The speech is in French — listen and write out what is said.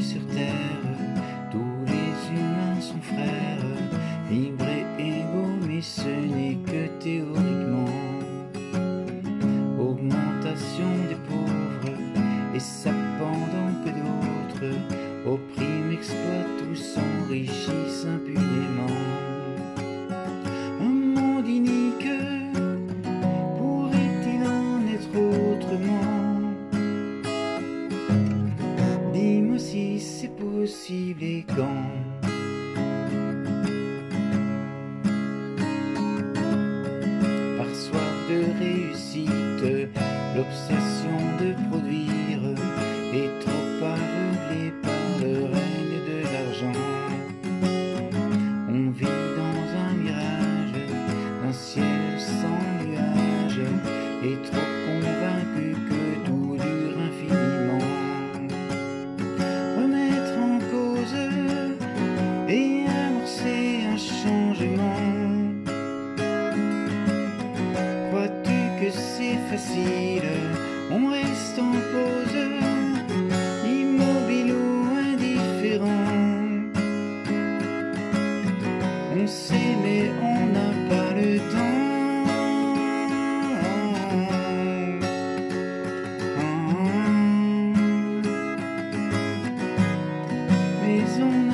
sur terre, tous les humains sont frères, libres et égaux, mais ce n'est que théoriquement. Augmentation des pauvres et ça pendant que d'autres oppriment, exploitent ou s'enrichissent. Par soif de réussite, l'obsession de produire est trop aveuglée par le règne de l'argent. On vit dans un mirage, un ciel sans nuages, et trop on reste en pause, immobile ou indifférent. On sait mais on n'a pas le temps. Ah, ah, ah. Mais on